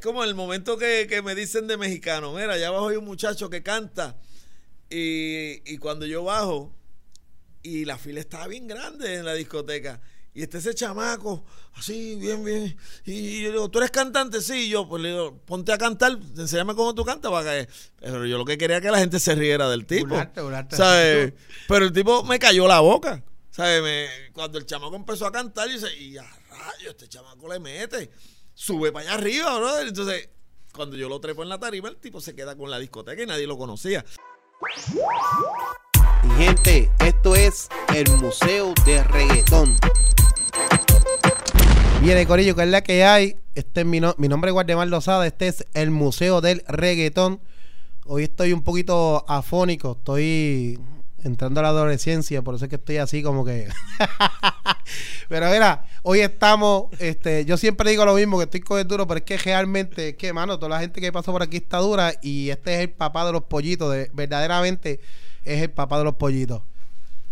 Como el momento que, me dicen de mexicano, mira, allá abajo hay un muchacho que canta y, cuando yo bajo y la fila estaba bien grande en la discoteca y está ese chamaco, así, bien, bien. Y yo digo, ¿tú eres cantante? Sí, yo, pues le digo, ponte a cantar, enséñame cómo tú cantas para que. Pero yo lo que quería que la gente se riera del tipo. ¿sabes? Pero el tipo me cayó la boca. ¿Sabes? Me, cuando el chamaco empezó a cantar, y dice, y a rayo, este chamaco le mete sube para allá arriba, brother. Entonces, cuando yo lo trepo en la tarima, el tipo se queda con la discoteca y nadie lo conocía. Y gente, esto es el Museo de Reggaetón. Viene Corillo, que es la que hay. Este es mi, mi nombre es Guardemar Lozada. Este es el Museo del Reggaetón. Hoy estoy un poquito afónico. Estoy entrando a la adolescencia, por eso es que estoy así como que. pero mira, hoy estamos, este, yo siempre digo lo mismo, que estoy con duro, pero es que realmente, es que, mano, toda la gente que pasó por aquí está dura y este es el papá de los pollitos, de, verdaderamente es el papá de los pollitos.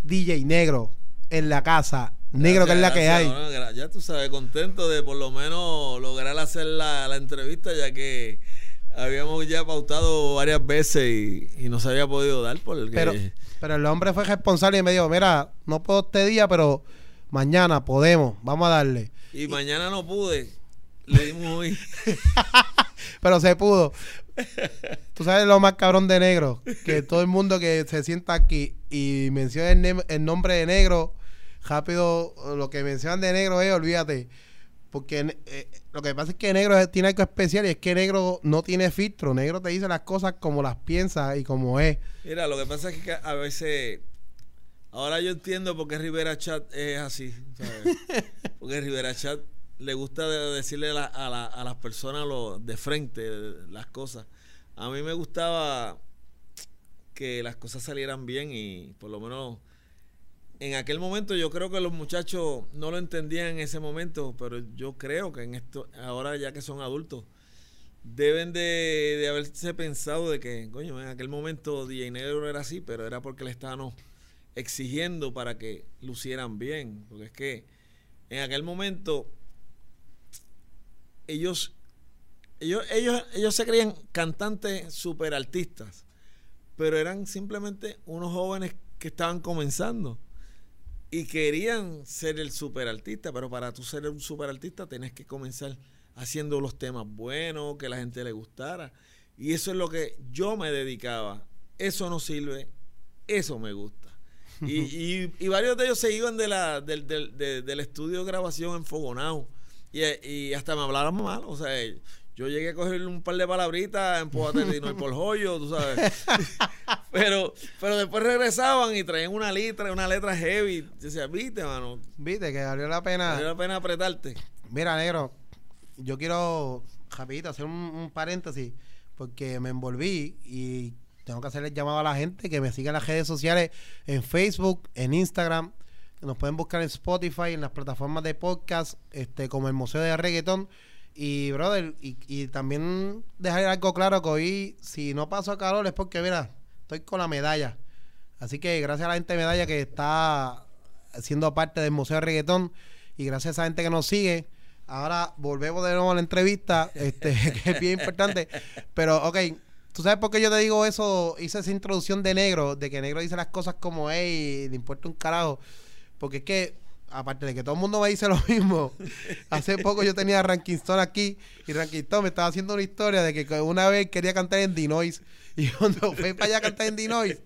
DJ Negro en la casa, Negro que es la que hay. ya tú sabes, contento de por lo menos lograr hacer la, entrevista, ya que habíamos ya pautado varias veces y, no se había podido dar por el pero, pero el hombre fue responsable y me dijo, mira, no puedo este día, pero mañana podemos, vamos a darle. Y, mañana no pude, le dimos hoy. pero se pudo. Tú sabes lo más cabrón de negro, que todo el mundo que se sienta aquí y menciona el, nombre de negro, rápido, lo que mencionan de negro es, olvídate. Porque eh, lo que pasa es que negro tiene algo especial y es que negro no tiene filtro. Negro te dice las cosas como las piensa y como es. Mira, lo que pasa es que a veces Ahora yo entiendo por qué Rivera Chat es así. Porque Rivera Chat le gusta decirle a, las personas lo, de frente las cosas. A mí me gustaba que las cosas salieran bien y por lo menos en aquel momento yo creo que los muchachos no lo entendían en ese momento, pero yo creo que en esto, ahora ya que son adultos, deben de, haberse pensado de que, coño, en aquel momento DJ Negro era así, pero era porque le estaban exigiendo para que lucieran bien. Porque es que en aquel momento ellos, ellos, ellos, ellos se creían cantantes super artistas, pero eran simplemente unos jóvenes que estaban comenzando y querían ser el super artista, pero para tú ser un super artista tenés que comenzar haciendo los temas buenos, que la gente le gustara. Y eso es lo que yo me dedicaba. Eso no sirve, eso me gusta. Y, y, varios de ellos se iban de la, del, del, estudio de grabación en Fogonao. Y, y, hasta me hablaron mal. O sea, yo llegué a coger un par de palabritas en y por joyo, tú sabes. pero, pero después regresaban y traían una letra, una letra heavy. Decía, viste, mano. Viste que valió la pena. Valió la pena apretarte. Mira, negro, yo quiero rapidito hacer un, un paréntesis porque me envolví y tengo que hacer el llamado a la gente que me siga en las redes sociales, en Facebook, en Instagram. Nos pueden buscar en Spotify, en las plataformas de podcast, este, como el Museo de Reggaetón. Y, brother, y, también dejar algo claro que hoy, si no paso calor, es porque, mira, estoy con la medalla. Así que gracias a la gente de medalla que está siendo parte del Museo de Reggaetón y gracias a esa gente que nos sigue. Ahora volvemos de nuevo a la entrevista, este, que es bien importante. Pero, ok, ¿Tú sabes por qué yo te digo eso? Hice esa introducción de negro, de que negro dice las cosas como es y le importa un carajo. Porque es que, aparte de que todo el mundo me dice lo mismo, hace poco yo tenía a Rankinston aquí y Rankinston me estaba haciendo una historia de que una vez quería cantar en Dinois y cuando fue para allá a cantar en Dinois,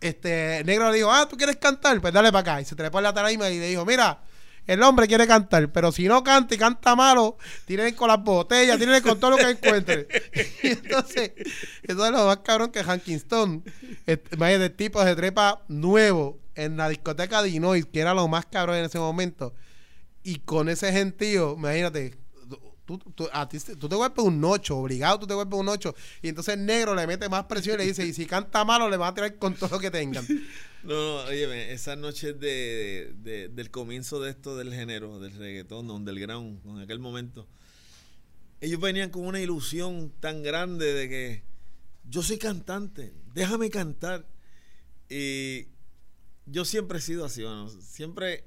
este, negro le dijo, ah, ¿tú quieres cantar? Pues dale para acá. Y se trepó en la tarima y le dijo, mira, el hombre quiere cantar, pero si no canta y canta malo, tienen con las botellas, tienen con todo lo que encuentre. y entonces, eso es lo más cabrón que Hankinston, de tipo de trepa nuevo en la discoteca de Illinois, que era lo más cabrón en ese momento. Y con ese gentío, imagínate, tú, tú, a ti, tú te golpeas un ocho, obligado tú te golpeas un ocho. Y entonces el negro le mete más presión y le dice, y si canta malo, le va a tirar con todo lo que tengan. No, no, oye, esas noches de, del comienzo de esto del género, del reggaetón, del ground, en aquel momento, ellos venían con una ilusión tan grande de que yo soy cantante, déjame cantar. Y yo siempre he sido así, bueno, siempre,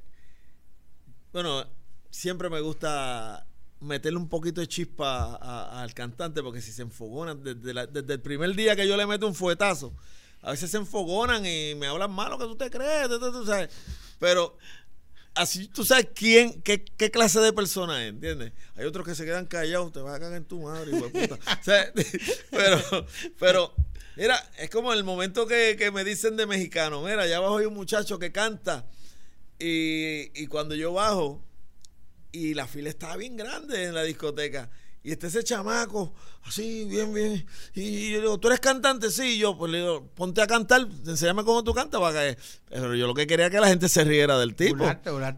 bueno, siempre me gusta meterle un poquito de chispa a- al cantante, porque si se enfogonan, desde, la- desde el primer día que yo le meto un fuetazo, a veces se enfogonan y me hablan mal lo que tú te crees, tú sabes. Pero así tú sabes quién, qué, qué clase de persona es, ¿entiendes? Hay otros que se quedan callados, te vas a cagar en tu madre, hijo de puta. O sea, pero, pero, mira, es como el momento que, que me dicen de mexicano, mira, allá abajo hay un muchacho que canta y, y cuando yo bajo, y la fila estaba bien grande en la discoteca. Y está ese chamaco, así, bien, bien. Y yo le digo, ¿tú eres cantante? Sí, yo, pues le digo, ponte a cantar, enséñame cómo tú cantas para que. Pero yo lo que quería era que la gente se riera del tipo.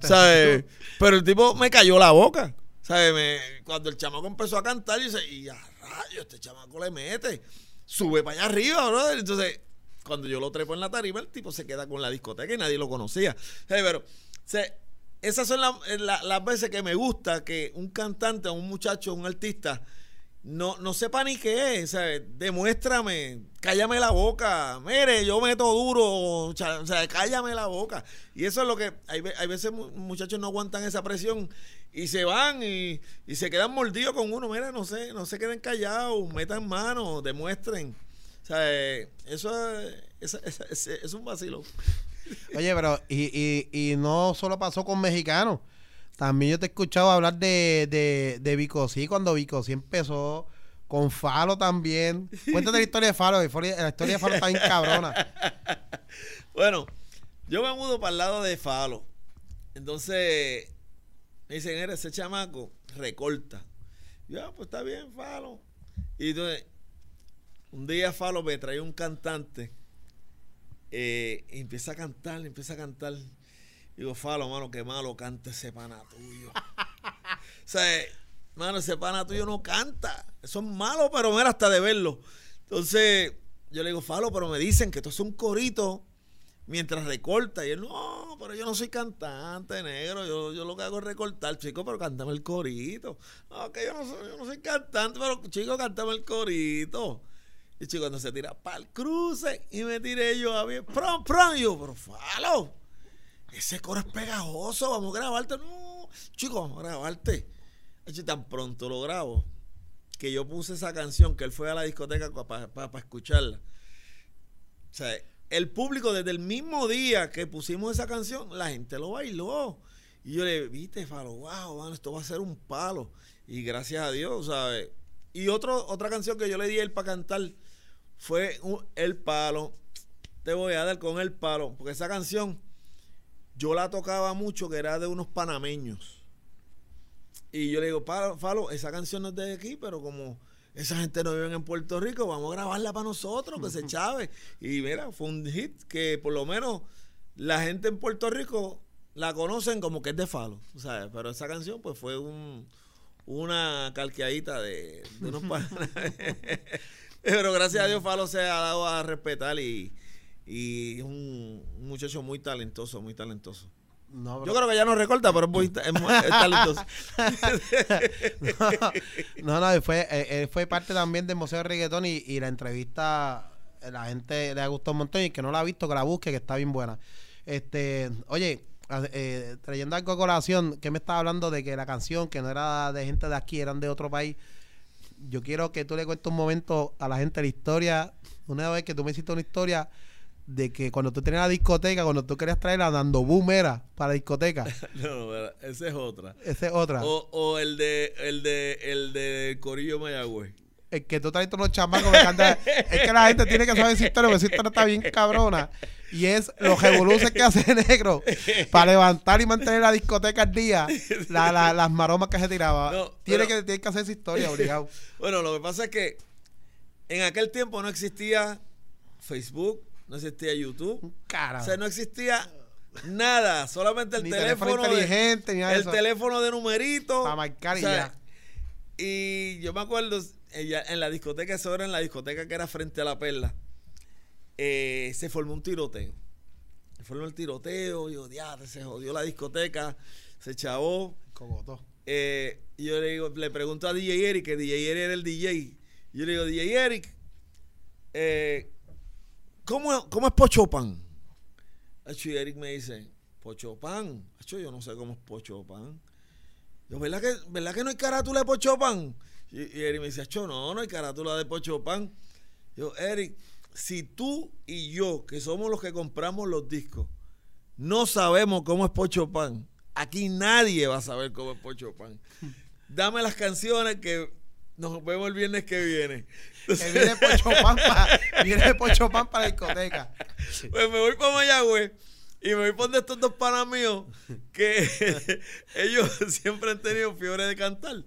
¿Sabes? Pero el tipo me cayó la boca. ¿Sabes? Me- cuando el chamaco empezó a cantar, yo dice, y a rayo, este chamaco le mete. Sube para allá arriba, brother. Entonces, cuando yo lo trepo en la tarima, el tipo se queda con la discoteca y nadie lo conocía. Pero, se- esas son la- la- las veces que me gusta que un cantante, un muchacho, un artista, no, no sepa ni qué. Demuéstrame, cállame la boca, mire, yo meto duro, o sea, cállame la boca. Y eso es lo que, hay, hay veces mu- muchachos no aguantan esa presión y se van y, se quedan mordidos con uno, mira, no sé, no se queden callados, metan mano, demuestren. O sea, eso es, es, es- es- es un vacilo. Oye, pero y, y, y no solo pasó con mexicanos. También yo te he escuchado hablar de, de, de Vico sí, cuando Vico sí empezó con Falo también. Cuéntate la historia de Falo, la historia la historia de Falo está bien cabrona. Bueno, yo me mudo para el lado de Falo. Entonces, me dicen, eres ese chamaco, recorta. Yo, ah, pues está bien, Falo. Y entonces, un día Falo me trae un cantante eh, y empieza a cantar, empieza a cantar. Digo, Falo, mano, qué malo canta ese pana tuyo. o sea, mano, ese pana tuyo no canta. Eso es malo, pero mira, hasta de verlo. Entonces, yo le digo, Falo, pero me dicen que esto es un corito mientras recorta. Y él, no, pero yo no soy cantante, negro. Yo, yo lo que hago es recortar, chico, pero cántame el corito. No, que yo no soy, yo no soy cantante, pero chico, cántame el corito. Y chico, cuando se tira para el cruce y me tiré yo a bien, prom, prom, y yo, pero Falo, ese coro es pegajoso, vamos a grabarte. No, chico, vamos a grabarte. Y tan pronto lo grabo que yo puse esa canción, que él fue a la discoteca para escucharla. O sea, el público desde el mismo día que pusimos esa canción, la gente lo bailó. Y yo le viste, Falo, wow, mano, esto va a ser un palo. Y gracias a Dios, ¿sabes? Y otro, otra canción que yo le di a él para cantar fue El Palo. Te voy a dar con El Palo, porque esa canción yo la tocaba mucho, que era de unos panameños. Y yo le digo, Falo, esa canción no es de aquí, pero como esa gente no vive en Puerto Rico, vamos a grabarla para nosotros, que se chave. Y mira, fue un hit que por lo menos la gente en Puerto Rico la conocen como que es de Falo, ¿sabes? Pero esa canción pues fue un, una calqueadita de, de unos panas. Pero gracias a Dios Falo se ha dado a respetar y, y es un, un muchacho muy talentoso, muy talentoso. No, Yo creo que ya no recorta, pero es muy, es muy- es talentoso. no, no, él fue, él, él fue parte también del Museo de Reggaetón y, y la entrevista, eh, la gente le ha gustado un montón y que no la ha visto, que la busque, que está bien buena. Este, oye, eh, trayendo algo a colación, que me estaba hablando de que la canción, que no era de gente de aquí, eran de otro país. Yo quiero que tú le cuentes un momento a la gente la historia, una vez que tú me hiciste una historia de que cuando tú tenías la discoteca, cuando tú querías traer a Dando Boom era para la discoteca. No, esa es otra. Esa es otra. O, o el de el de el de Corillo Mayagüez. el que tú traes todos los chamacos me encanta. es que la gente tiene que saber esa historia, porque esa historia está bien cabrona. Y es los revoluces que hace negro para levantar y mantener la discoteca al día, la- la- las maromas que se tiraba. No, tiene, pero- que, tiene que hacer esa historia, obligado. Bueno, lo que pasa es que en aquel tiempo no existía Facebook, no existía YouTube, Cara. o sea, no existía nada, solamente el Ni teléfono, teléfono de- inteligente, ni el eso. teléfono de numerito, Pa' marcar y o sea, ya. Y yo me acuerdo ella, en la discoteca, eso era en la discoteca que era frente a la perla, eh, se formó un tiroteo. Se formó el tiroteo, yo, diablo, se jodió la discoteca, se chavó. Cogotó. Eh, y yo le digo, le pregunto a DJ Eric, que DJ Eric era el DJ. Y yo le digo, DJ Eric, eh, ¿cómo, ¿cómo es Pochopan? Y Eric me dice, Pochopan. Yo no sé cómo es Pochopan. Yo, ¿verdad que, ¿verdad que no hay carátula de Pocho Pan? Y, y Eric me Cho, no, no hay carátula de Pocho Pan. Yo, Eric, si tú y yo, que somos los que compramos los discos, no sabemos cómo es Pocho Pan, aquí nadie va a saber cómo es Pocho Pan. Dame las canciones que nos vemos el viernes que viene. Que viene Pocho Pan para, viene Pocho Pan para la discoteca. Pues me voy para Mayagüez y me voy por estos dos panas míos que ellos siempre han tenido fiebre de cantar.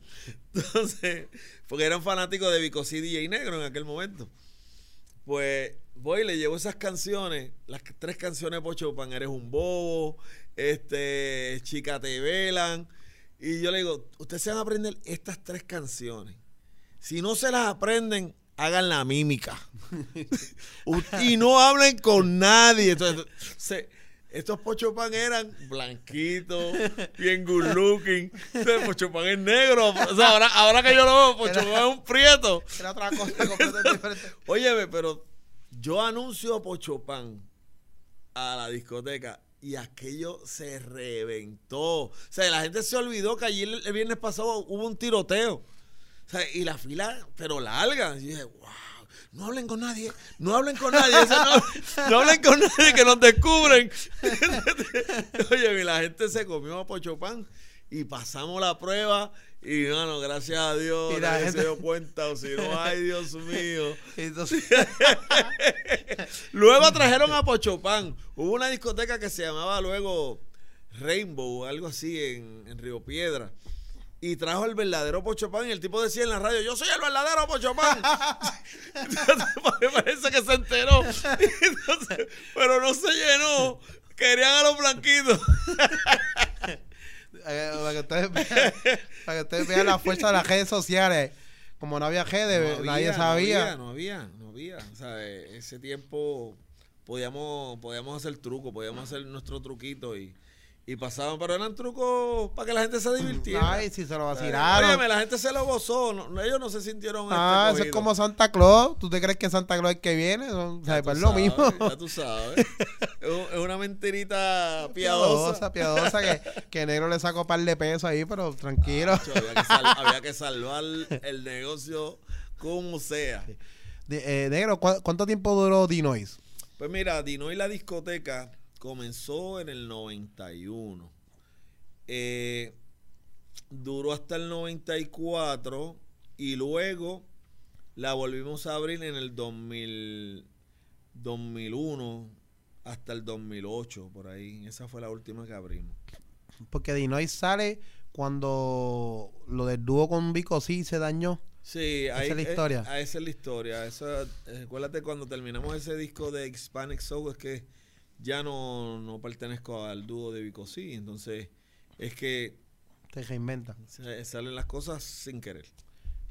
Entonces, porque eran fanáticos de Vico C, DJ Negro en aquel momento. Pues voy y le llevo esas canciones, las tres canciones de Pocho Pan, Eres un bobo, este, Chica te velan. Y yo le digo, ustedes se van a aprender estas tres canciones. Si no se las aprenden, hagan la mímica. Y no hablen con nadie. Entonces, se- estos Pocho Pan eran blanquitos, bien good looking. Entonces, Pocho Pan es negro. O sea, ahora, ahora que yo lo veo, Pocho Pan es un prieto. Era otra cosa completamente diferente. Óyeme, pero yo anuncio a Pocho Pan a la discoteca y aquello se reventó. O sea, la gente se olvidó que allí el, el viernes pasado hubo un tiroteo. Sea, y la fila, pero larga. Y dije, wow, no hablen con nadie, no hablen con nadie, no, no hablen con nadie que nos descubren. Oye, y la gente se comió a Pocho Pan y pasamos la prueba. Y bueno, gracias a Dios, Y la nadie gente- se dio cuenta, o si no, ay Dios mío. Entonces, Luego trajeron a Pochopán. Hubo una discoteca que se llamaba luego Rainbow, algo así, en, en Río Piedra. Y trajo el verdadero Pochopán y el tipo decía en la radio, yo soy el verdadero Pochopán. Entonces, me parece que se enteró. Entonces, pero no se llenó. Querían a los blanquitos. eh, para, que ustedes vean, para que ustedes vean la fuerza de las redes sociales. Como no había redes, No nadie sabía. No había, no había, no había. O sea, eh, ese tiempo podíamos, podíamos hacer truco, podíamos hacer nuestro truquito y, y pasaban, pero eran trucos para que la gente se divirtiera. Ay, si se lo Eh, vacilaron. óyeme, la gente se lo gozó, no- ellos no se sintieron Ah, este, eso es como Santa Claus. ¿Tú te crees que Santa Claus es el que viene? O sea, pues es lo mismo. Ya tú sabes. es un- es una mentirita piadosa. Piadosa, piadosa, que, que negro le sacó un par de pesos ahí, pero tranquilo. Había, que sal- había que salvar el negocio como sea. De- eh, negro, ¿cu- ¿cuánto tiempo duró Dinois? Pues mira, Dino y la discoteca comenzó en el 91. Eh, duró hasta el 94 y luego la volvimos a abrir en el 2000, 2001 hasta el 2008, por ahí. Esa fue la última que abrimos. Porque Dinois sale cuando lo del dúo con Vico sí se dañó. Sí, Esa ahí, es la eh, historia. ah, esa es la historia. Esa, eh, acuérdate cuando terminamos ese disco de Hispanic Soul es que ya no, no pertenezco al dúo de Vico sí. Entonces es que Te reinventa. se- salen las cosas sin querer.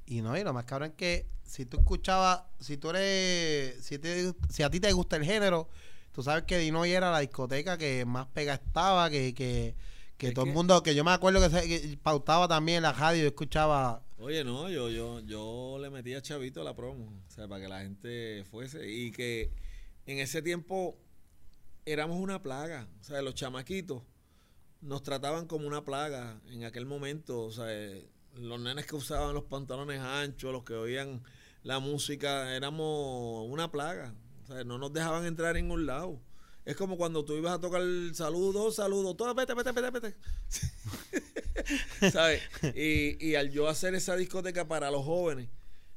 Y no, y lo más cabrón es que si tú escuchabas, si tú eres, si, te- si a ti te gusta el género, tú sabes que Dinoy era la discoteca que más pega estaba, que, que, que Es todo que- el mundo, que yo me acuerdo que, se, que pautaba también en la radio, yo escuchaba, Oye, no, yo, yo, yo le metía chavito a la promo, o sea, para que la gente fuese. Y que en ese tiempo éramos una plaga. O sea, los chamaquitos nos trataban como una plaga en aquel momento. O sea, eh, los nenes que usaban los pantalones anchos, los que oían la música, éramos una plaga. O sea, no nos dejaban entrar en ningún lado. Es como cuando tú ibas a tocar el saludo, saludo, todo, vete, vete, vete, vete. ¿Sabes? Y, y al yo hacer esa discoteca para los jóvenes,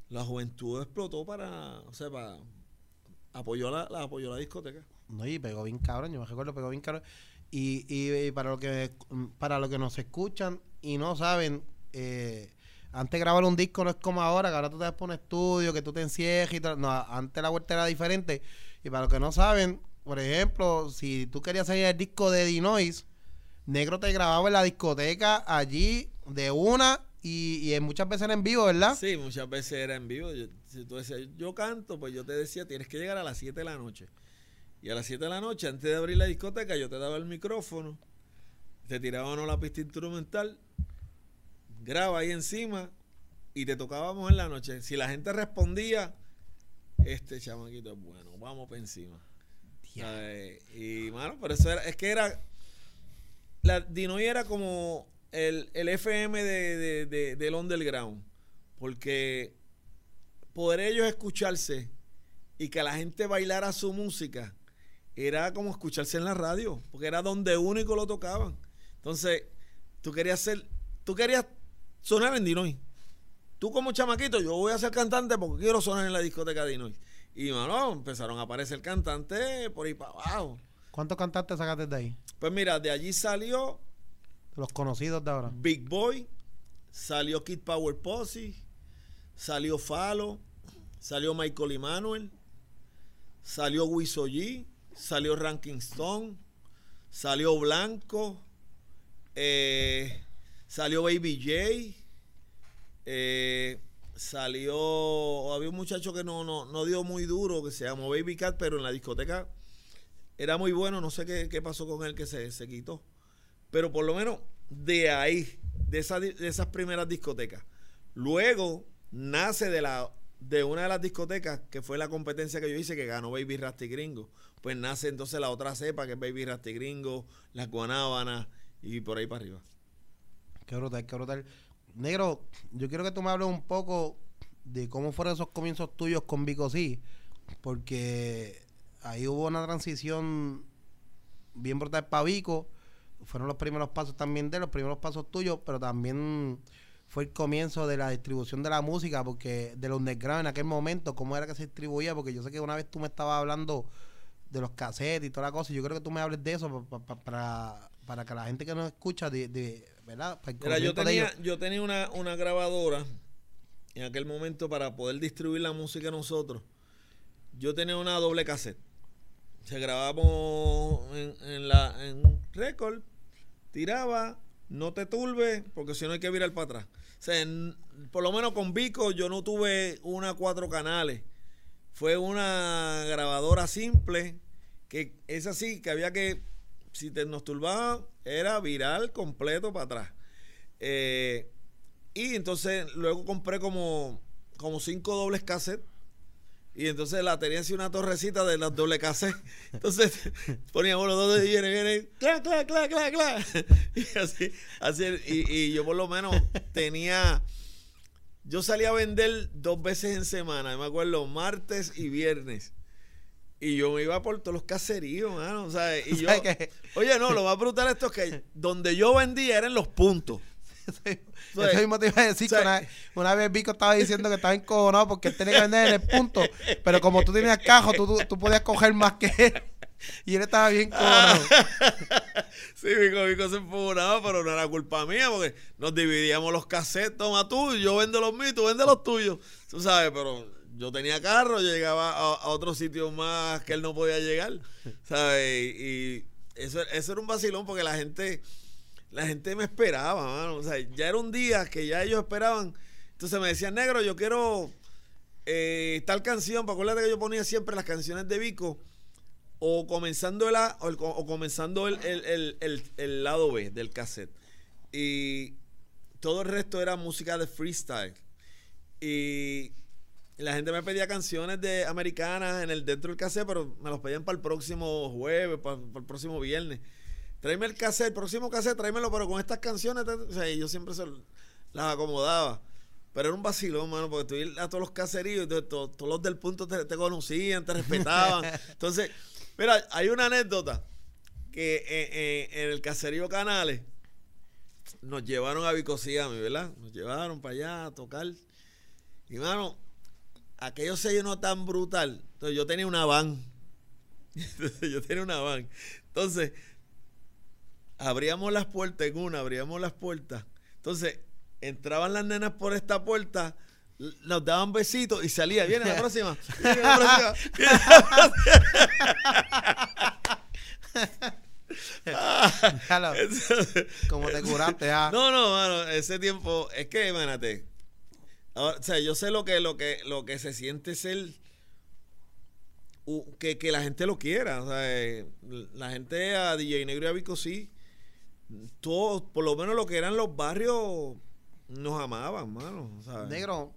la juventud explotó para, o sea, para apoyó la, la apoyó la discoteca. No, y pegó bien cabrón, yo me recuerdo, pegó bien cabrón. Y, y, y para lo que para lo que nos escuchan y no saben, eh, antes grabar un disco no es como ahora, que ahora tú te vas por un estudio, que tú te encierras y tal. No, antes la vuelta era diferente. Y para los que no saben, por ejemplo, si tú querías salir el disco de Dinois, Negro te grababa en la discoteca allí de una y, y muchas veces era en vivo, ¿verdad? Sí, muchas veces era en vivo. Si tú decías, yo canto, pues yo te decía, tienes que llegar a las 7 de la noche. Y a las 7 de la noche, antes de abrir la discoteca, yo te daba el micrófono, te tiraban la pista instrumental, graba ahí encima y te tocábamos en la noche. Si la gente respondía, este chamaquito es bueno, vamos para encima. Y, mano, pero eso era, es que era, la Dinoy era como el, el FM de, de- de- del underground. Porque poder ellos escucharse y que la gente bailara su música era como escucharse en la radio, porque era donde único lo tocaban. Entonces, tú querías ser, tú querías sonar en Dinoy. Tú como chamaquito, yo voy a ser cantante porque quiero sonar en la discoteca de Dinoy. Y mano, empezaron a aparecer cantantes por ahí para abajo. ¿Cuántos cantantes sacaste de ahí? Pues mira, de allí salió Los conocidos de ahora. Big Boy, salió Kid Power Posse, salió Falo, salió Michael Emanuel, salió Wiso G, salió Ranking Stone, salió Blanco, eh, salió Baby J, eh, salió, había un muchacho que no, no, no dio muy duro, que se llamó Baby Cat, pero en la discoteca era muy bueno, no sé qué, qué pasó con él que se, se quitó. Pero por lo menos de ahí, de, de esas primeras discotecas. Luego nace de la de una de las discotecas que fue la competencia que yo hice que ganó Baby Rasty Gringo. Pues nace entonces la otra cepa que es Baby Rasty Gringo, las Guanábanas y por ahí para arriba. Qué brutal, qué brutal. Negro, yo quiero que tú me hables un poco de cómo fueron esos comienzos tuyos con Vico Sí, porque ahí hubo una transición bien brutal para Vico. Fueron los primeros pasos también de los primeros pasos tuyos, pero también fue el comienzo de la distribución de la música, porque de los underground en aquel momento, cómo era que se distribuía, porque yo sé que una vez tú me estabas hablando de los cassettes y toda la cosa, yo creo que tú me hables de eso pa- pa- para, para que la gente que nos escucha, de, de- ¿verdad? Mira, yo tenía, yo tenía una, una grabadora en aquel momento para poder distribuir la música nosotros. Yo tenía una doble cassette. Se grabábamos en, en la en récord, tiraba, no te turbe, porque si no hay que virar para atrás. O sea, en- por lo menos con Vico yo no tuve una cuatro canales. Fue una grabadora simple, que es así, que había que, si te nos turbaban, era viral completo para atrás. Eh, y entonces luego compré como, como cinco dobles cassettes. Y entonces la tenía así una torrecita de las doble cassettes. Entonces ponía uno, dos, y viene, viene, clac, clac, clac, clac, clac. Y así, así, y, y yo por lo menos tenía, yo salía a vender dos veces en semana, me acuerdo, martes y viernes. Y yo me iba por todos los caseríos, mano, ¿sabes? Y yo, oye, no, lo más brutal esto es que donde yo vendía eran los puntos. Eso mismo te iba a decir que una, una vez Vico estaba diciendo que estaba encojonado porque él tenía que vender en el punto, pero como tú tenías cajo, tú, tú, tú podías coger más que él. Y él estaba bien encojonado. Sí, Vico, Vico se empujonaba, pero no era culpa mía, porque nos dividíamos los cassettes, toma tú, yo vendo los míos, tú vendes los tuyos. Tú sabes, pero yo tenía carro, yo llegaba a, a otros sitios más que él no podía llegar, ¿sabes? Y, eso, eso era un vacilón porque la gente, la gente me esperaba, mano. O sea, ya era un día que ya ellos esperaban. Entonces me decían, negro, yo quiero eh, tal canción, para acuérdate que yo ponía siempre las canciones de Vico o comenzando el A o, el- o comenzando el, el- el- lado B del cassette. Y todo el resto era música de freestyle. Y la gente me pedía canciones de americanas en el dentro del cassette, pero me los pedían para el próximo jueves, para, para el próximo viernes. Tráeme el cassette, el próximo cassette, tráemelo, pero con estas canciones, o sea, yo siempre se las acomodaba. Pero era un vacilón, mano, porque tú ibas a todos los caseríos, entonces, to- todos los del punto te, te conocían, te respetaban. Entonces, mira, hay una anécdota que eh, eh, en el caserío Canales nos llevaron a Vicosiami, ¿verdad? Nos llevaron para allá a tocar. Y, mano, aquello se llenó tan brutal. Entonces, yo tenía una van. Yo tenía una van. Entonces, abríamos las puertas en una, abríamos las puertas. Entonces, entraban las nenas por esta puerta, nos daban besitos y salía. Viene la próxima. Viene la próxima. Viene la próxima. Déjalo, Entonces, como te curaste, ah. no, no, mano, ese tiempo, es que, imagínate, ahora, o sea, yo sé lo que, lo que, lo que se siente ser u- que, que la gente lo quiera, o sea, eh, la gente a DJ Negro y a Vico sí, todos, por lo menos lo que eran los barrios, nos amaban, mano, ¿sabes? Negro,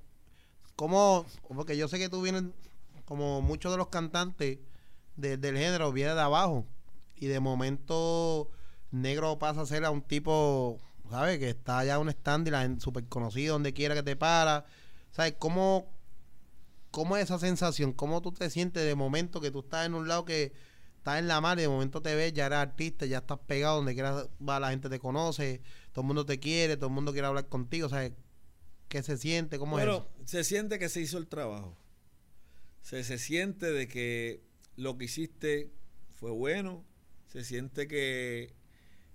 ¿cómo? Porque yo sé que tú vienes, como muchos de los cantantes de- del género, viene de abajo. Y de momento, Negro pasa a ser a un tipo ¿sabes? Que está allá un stand súper conocido donde quiera que te para. ¿Sabes? ¿Cómo, ¿Cómo es esa sensación? ¿Cómo tú te sientes de momento que tú estás en un lado que estás en la mar y de momento te ves, ya eres artista, ya estás pegado, donde quiera va la gente te conoce, todo el mundo te quiere, todo el mundo quiere hablar contigo, ¿sabes? ¿Qué se siente? ¿Cómo es Bueno, eso? se siente que se hizo el trabajo. Se, se siente de que lo que hiciste fue bueno. Se siente que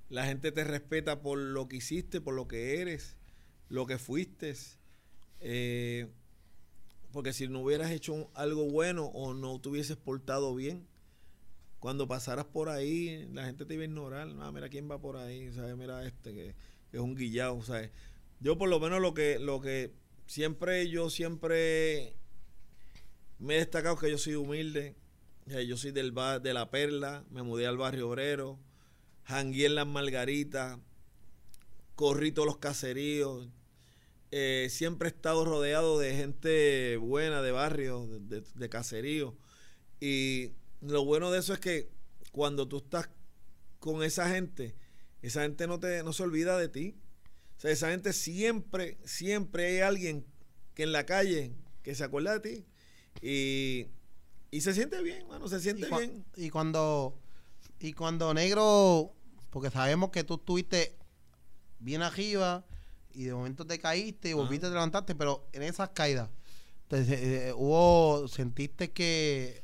la gente te respeta por lo que hiciste, por lo que eres, lo que fuiste. Eh, porque si no hubieras hecho un- algo bueno o no te hubieses portado bien, cuando pasaras por ahí, la gente te iba a ignorar. Ah, mira quién va por ahí, ¿sabes? Mira este que, que es un guillado, ¿sabes? Yo por lo menos lo que, lo que siempre, yo siempre me he destacado que yo soy humilde. Yo soy del ba- de la Perla, me mudé al barrio obrero, jangué en las Margaritas, corrí todos los caseríos. eh, siempre he estado rodeado de gente buena, de barrio, de, de- de caserío. Y lo bueno de eso es que cuando tú estás con esa gente, esa gente no, te, no se olvida de ti. O sea, esa gente siempre, siempre hay alguien que en la calle que se acuerda de ti. Y, y se siente bien, mano, se siente y, bien. y cuando y cuando negro porque sabemos que tú estuviste bien arriba y de momento te caíste y volviste a levantarte pero en esas caídas te- eh, hubo sentiste que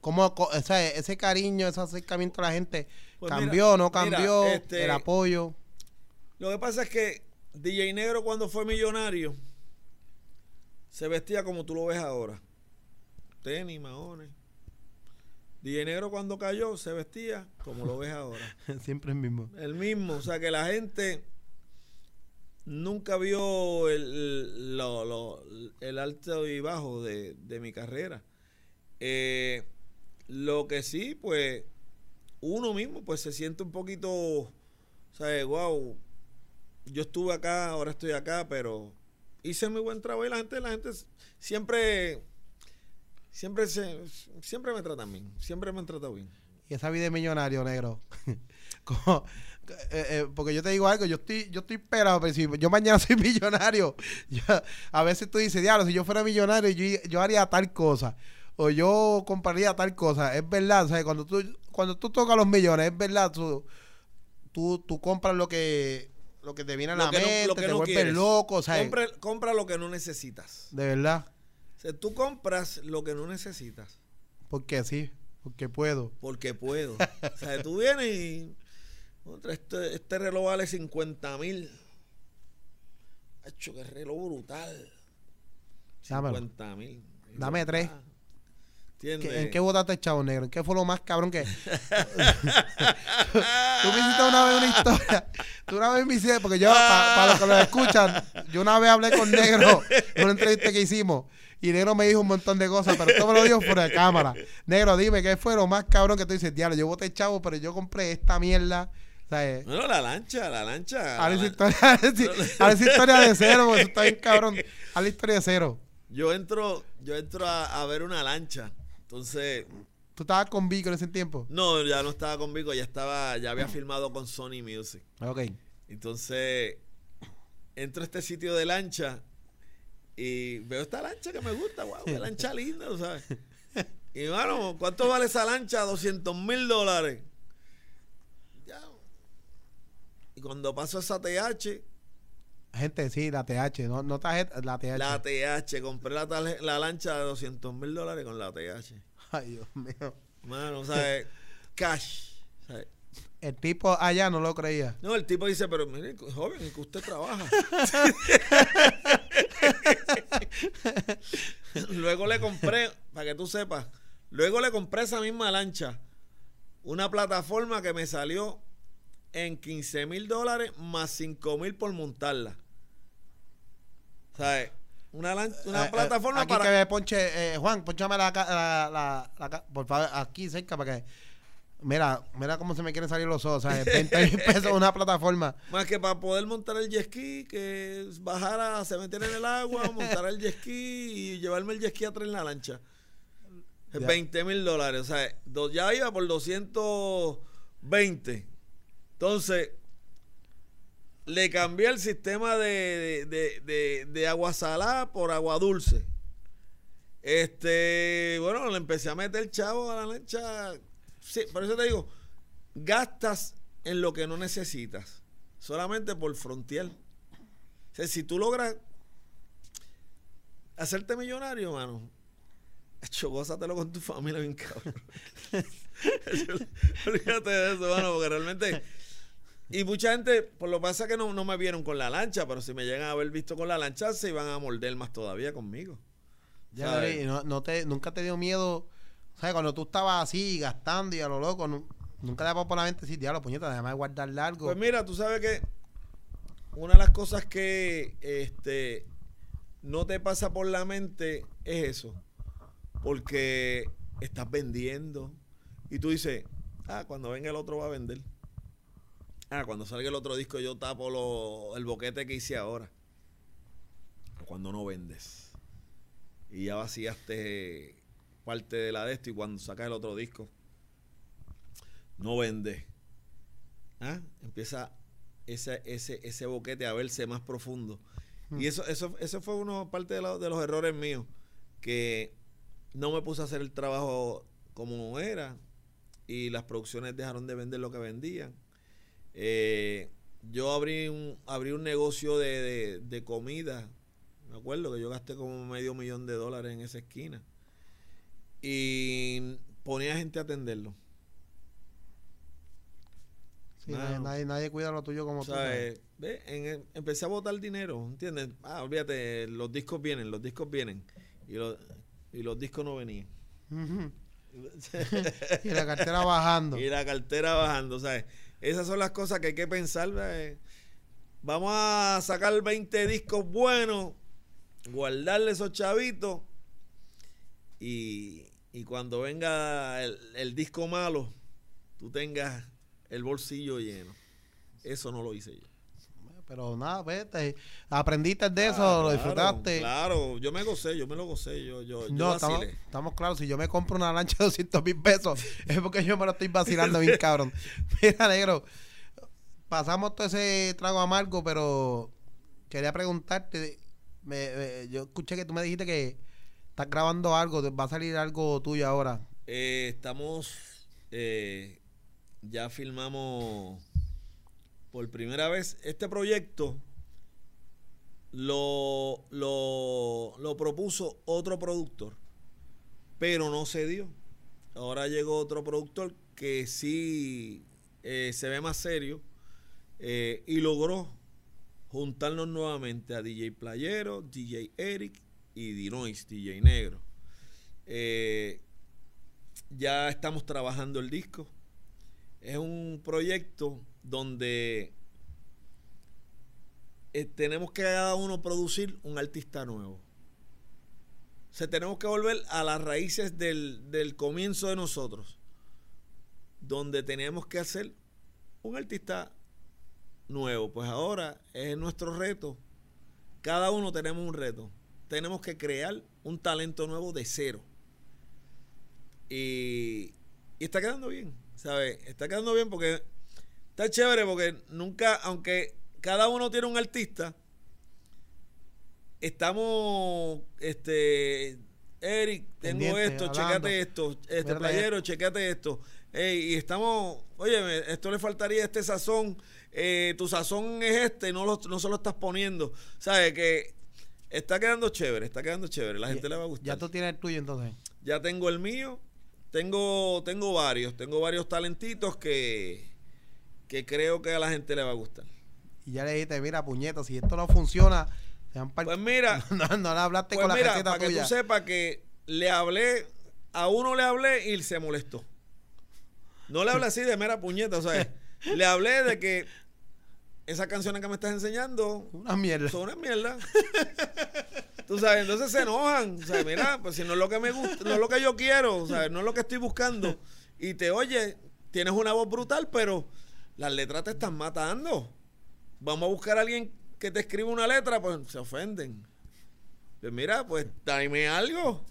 cómo o sea, ese cariño ese acercamiento a la gente Pues cambió mira, no mira, cambió este, el apoyo Lo que pasa es que DJ Negro cuando fue millonario se vestía como tú lo ves ahora. Tenis, maones. DJ Negro cuando cayó se vestía como lo ves ahora. siempre el mismo El mismo, o sea que la gente nunca vio el, el- lo- lo- el alto y bajo de, de mi carrera. Eh, lo que sí, pues, uno mismo, pues se siente un poquito, o sea, wow, yo estuve acá, ahora estoy acá, pero hice muy buen trabajo y la gente, la gente siempre, siempre se, siempre me tratan bien, siempre me han tratado bien. y esa vida de millonario negro eh, eh, porque yo te digo algo yo estoy yo estoy esperado pero si yo mañana soy millonario a veces tú dices diablo si yo fuera millonario yo, yo haría tal cosa o yo compraría tal cosa es verdad ¿sabes? cuando tú cuando tú tocas los millones es verdad tú tú, tú compras lo que lo que te viene a la Lo que no- mente lo que te no vuelves quieres. loco ¿sabes? Compra, compra lo que no necesitas. de verdad O sea, tú compras lo que no necesitas porque sí porque puedo porque puedo. o sea, tú vienes y este, este reloj vale 50 mil. Hacho, qué reloj brutal. Dámelo. 50 mil. Dame tres. ¿Entiendes? ¿Qué- ¿En qué votaste, chavo negro? ¿En qué fue lo más cabrón que.? Tú me hiciste una vez una historia. Tú una vez me hiciste, porque yo, para los que lo escuchan, yo una vez hablé con Negro en una entrevista que hicimos. Y Negro me dijo un montón de cosas, pero todo me lo dijo fuera de cámara. Negro, dime, ¿qué fue lo más cabrón que tú dices? Diablo, yo voté chavo, pero yo compré esta mierda. ¿Sabes? Bueno, la lancha, la lancha. Haz la historia, esa historia de cero, porque eso está bien cabrón. Haz la historia de cero. Yo entro, yo entro a, a ver una lancha. Entonces, Tú estabas con Vico en ese tiempo. no, ya no estaba con Vico, ya estaba, ya había filmado con Sony Music. Ok. Entonces, entro a este sitio de lancha y veo esta lancha que me gusta, wow, qué lancha linda, ¿tú ¿sabes? Y bueno, ¿cuánto vale esa lancha? 200 mil dólares. Ya. Y cuando paso esa TH, Gente, sí, la TH, no, no tarjeta, la TH. la TH, compré la, lancha de 200 mil dólares con la TH. Ay, Dios mío. Mano, ¿sabes? Cash. ¿sabes? El tipo allá no lo creía. No, el tipo dice, pero mire, joven, ¿en que usted trabaja? luego le compré, para que tú sepas, luego le compré esa misma lancha, una plataforma que me salió en 15 mil dólares más 5 mil por montarla. ¿Sabes? Una, una Eh, eh, plataforma aquí para... que me ponche, eh, Juan, ponchame la, la, la, la por favor, aquí cerca para que. Mira, mira cómo se me quieren salir los ojos. ¿sabes? 20 mil pesos una plataforma. Más que para poder montar el jet ski, que bajara, se metiera en el agua, montar el jet ski y llevarme el jet ski atrás en la lancha. Ya. 20 mil dólares. O sea, ya iba por 220. Entonces, le cambié el sistema de, de, de, de agua salada por agua dulce. Este, bueno, le empecé a meter chavo a la lancha. Sí, por eso te digo, gastas en lo que no necesitas, solamente por frontier. O sea, si tú logras hacerte millonario, mano, gózatelo con tu familia bien cabrón. Olvídate de eso, mano, porque realmente... Y mucha gente, por lo que pasa que no, no me vieron con la lancha, pero si me llegan a haber visto con la lancha, se iban a morder más todavía conmigo. Ya, y no, no te, nunca te dio miedo, ¿sabes? Cuando tú estabas así gastando y a lo loco, nu- nunca te pasó por la mente decir, diablo, puñeta, déjame guardar largo. Pues mira, tú sabes que una de las cosas que este no te pasa por la mente es eso. Porque estás vendiendo y tú dices, ah, cuando venga el otro va a vender. Ah, cuando salga el otro disco yo tapo lo- el boquete que hice ahora. Cuando no vendes. Y ya vaciaste parte de la de esto y cuando sacas el otro disco no vendes. ¿ah? empieza ese, ese, ese boquete a verse más profundo. Y eso, eso, eso fue una parte de, la- de los errores míos, que no me puse a hacer el trabajo como era y las producciones dejaron de vender lo que vendían. Eh, yo abrí un, abrí un negocio de, de- de comida, me acuerdo que yo gasté como medio millón de dólares en esa esquina y ponía gente a atenderlo. Sí, nadie, nadie, nadie cuida lo tuyo como O tú. ¿sabes? eh, ve, en el- empecé a botar dinero, ¿entiendes? Ah, olvídate, los discos vienen, los discos vienen. Y, los y los discos no venían. Y la cartera bajando. y la cartera bajando, ¿sabes? Esas son las cosas que hay que pensar. ¿sabes? Vamos a sacar 20 discos buenos, guardarle esos chavitos. Y, y cuando venga el, el disco malo, tú tengas el bolsillo lleno. Eso no lo hice yo. Pero nada, pues, te- aprendiste de eso, Ah, lo disfrutaste. Claro, yo me gocé, yo me lo gocé, yo, yo, yo No, estamos, vacilé. estamos claros. Si yo me compro una lancha de 200 mil pesos, es porque yo me lo estoy vacilando bien, cabrón. Mira, negro, pasamos todo ese trago amargo, pero quería preguntarte. me- me- yo escuché que tú me dijiste que estás grabando algo, va a salir algo tuyo ahora. Eh, estamos, eh, ya filmamos por primera vez este proyecto. Lo, lo, propuso otro productor, pero no se dio. Ahora llegó otro productor que sí eh, se ve más serio eh, y logró juntarnos nuevamente a DJ Playero, DJ Eric y Dinois, DJ Negro. Eh, ya estamos trabajando el disco. Es un proyecto donde eh, tenemos que cada uno producir un artista nuevo. O sea, tenemos que volver a las raíces del, del comienzo de nosotros, donde teníamos que hacer un artista nuevo. Pues ahora es nuestro reto. Cada uno tenemos un reto. Tenemos que crear un talento nuevo de cero. Y, y está quedando bien, ¿sabes? Está quedando bien porque está chévere porque nunca, aunque cada uno tiene un artista, estamos, este, Eric, tengo Pendiente, esto, hablando. checate esto, este Mírale playero, checate esto. Ey, y estamos, oye, esto le faltaría este sazón, eh, tu sazón es este, no, lo, no se lo estás poniendo. ¿Sabes? Que está quedando chévere, está quedando chévere, la gente le va a gustar. Ya tú tienes el tuyo entonces. Ya tengo el mío. Tengo, tengo varios. Tengo varios talentitos que, que creo que a la gente le va a gustar. Y ya le dijiste, mira, puñeta, si esto no funciona, se pa'l- Pues mira, no, no le hablaste pues con la mira, receta para que tú sepas que le hablé, a uno le hablé y se molestó. No le hablé así de mera puñeta, o sea, le hablé de que esas canciones que me estás enseñando Una mierda. son una mierda. Tú sabes, entonces se enojan. O sea, mira, pues si no es lo que me gusta, no es lo que yo quiero, o sea, no es lo que estoy buscando. Y te oye, tienes una voz brutal, pero las letras te están matando. Vamos a buscar a alguien que te escriba una letra, pues se ofenden. Pues mira, pues tráeme algo.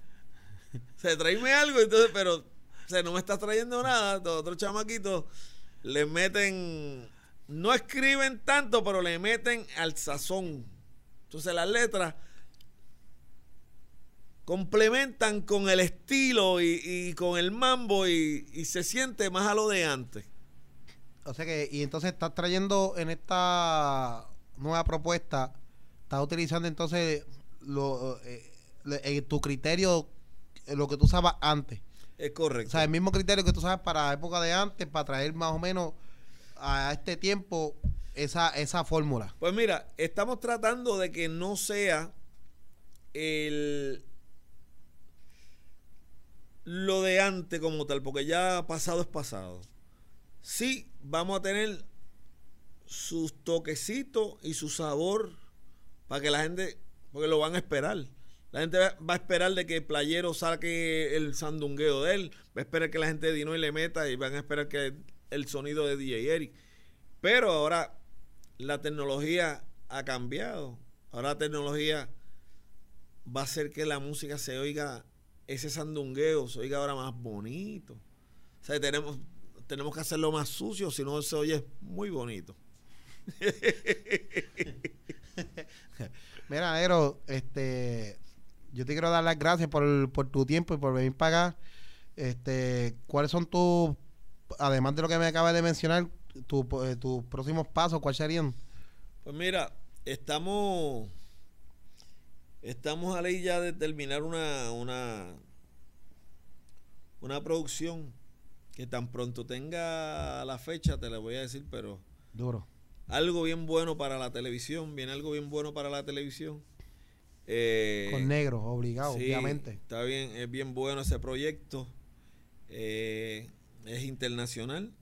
Se tráeme algo, entonces, pero o sea, no me estás trayendo nada. Los otros chamaquitos le meten no escriben tanto, pero le meten al sazón. Entonces las letras complementan con el estilo y, y con el mambo y, y se siente más a lo de antes. O sea que, y entonces estás trayendo en esta nueva propuesta, estás utilizando entonces lo, eh, eh, tu criterio, eh, lo que tú usabas antes. Es O correcto. sea, el mismo criterio que tú sabes para la época de antes, para traer más o menos a este tiempo esa, esa fórmula. Pues mira, estamos tratando de que no sea el lo de antes como tal, porque ya pasado es pasado. Sí, vamos a tener sus toquecitos y su sabor para que la gente, porque lo van a esperar. La gente va a esperar de que el playero saque el sandungueo de él, va a esperar que la gente de Dino y le meta y van a esperar que el sonido de DJ Eric. Pero ahora la tecnología ha cambiado. Ahora la tecnología va a hacer que la música se oiga, ese sandungueo se oiga ahora más bonito. O sea, tenemos, tenemos que hacerlo más sucio, si no se oye muy bonito. Mira, Nero, este, yo te quiero dar las gracias por, por tu tiempo y por venir para acá. Este, ¿cuáles son tus, además de lo que me acabas de mencionar, tu- eh, tus próximos pasos? ¿Cuáles serían? Pues mira, estamos estamos a ley ya de terminar una una una producción que tan pronto tenga la fecha te la voy a decir, pero Duro. algo bien bueno para la televisión, viene algo bien bueno para la televisión. Eh, Con negro, obligado, sí, obviamente. Está bien, es bien bueno ese proyecto. Eh, es internacional.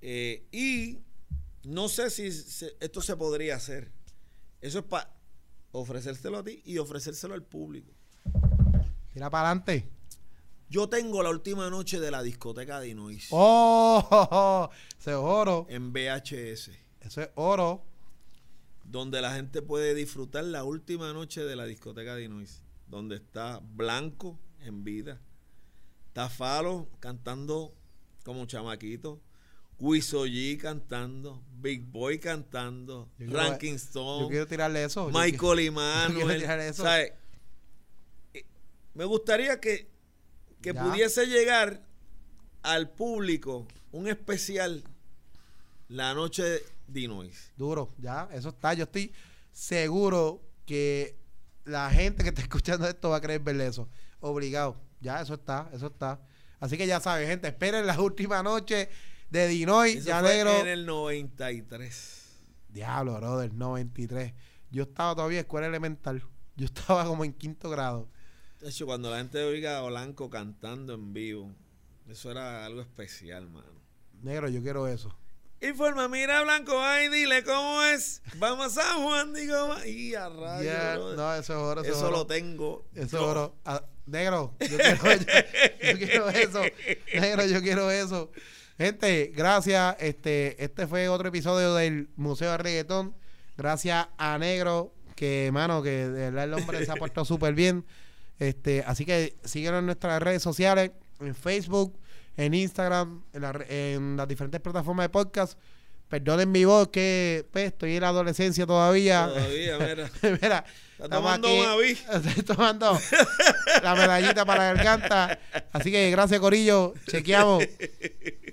Eh, y no sé si se- esto se podría hacer. Eso es para ofrecérselo a ti y ofrecérselo al público. Tira para adelante. Yo tengo la última noche de la discoteca de Inois ¡Oh! Eso es oro. en VHS, Eso es oro. donde la gente puede disfrutar la última noche de la discoteca de Inois, donde está Blanco en vida, está Falo cantando como chamaquito, Wiso G cantando, Big Boy cantando, Yo Ranking Yo Stone, quiero tirarle eso. Yo Michael yo eso. ¿sabes? Eh, Me gustaría que, que Ya. pudiese llegar al público un especial la noche de Inois. Duro, ya, eso está. Yo estoy seguro que la gente que está escuchando esto va a creer verle eso. Obligado. Ya, eso está, eso está. Así que ya saben, gente, esperen la última noche de Dinoy, Eso ya fue negro. en el 93. Diablo, brother, 93. Yo estaba todavía en escuela elemental. Yo estaba como en quinto grado. De hecho, cuando la gente oiga a Blanco cantando en vivo, eso era algo especial, mano. Negro, yo quiero eso. Informa, mira Blanco, ay, dile cómo es. Vamos a San Juan, digo, y a Ya, brother. no, eso es oro. Eso, es Eso oro. lo tengo. Eso es oro. Ah, negro, yo quiero, yo, yo quiero eso. Negro, yo quiero eso. Gente, gracias. Este, este fue otro episodio del Museo de Reggaetón. Gracias a Negro, que, mano, que de verdad el hombre se ha puesto súper bien. Este, así que síguenos en nuestras redes sociales, en Facebook, en Instagram, en, la en las diferentes plataformas de podcast. Perdonen mi voz, que pues, estoy en la adolescencia todavía. Todavía, mira. Mira, estamos tomando aquí. Estoy tomando la medallita para la garganta. Así que gracias, Corillo. Chequeamos.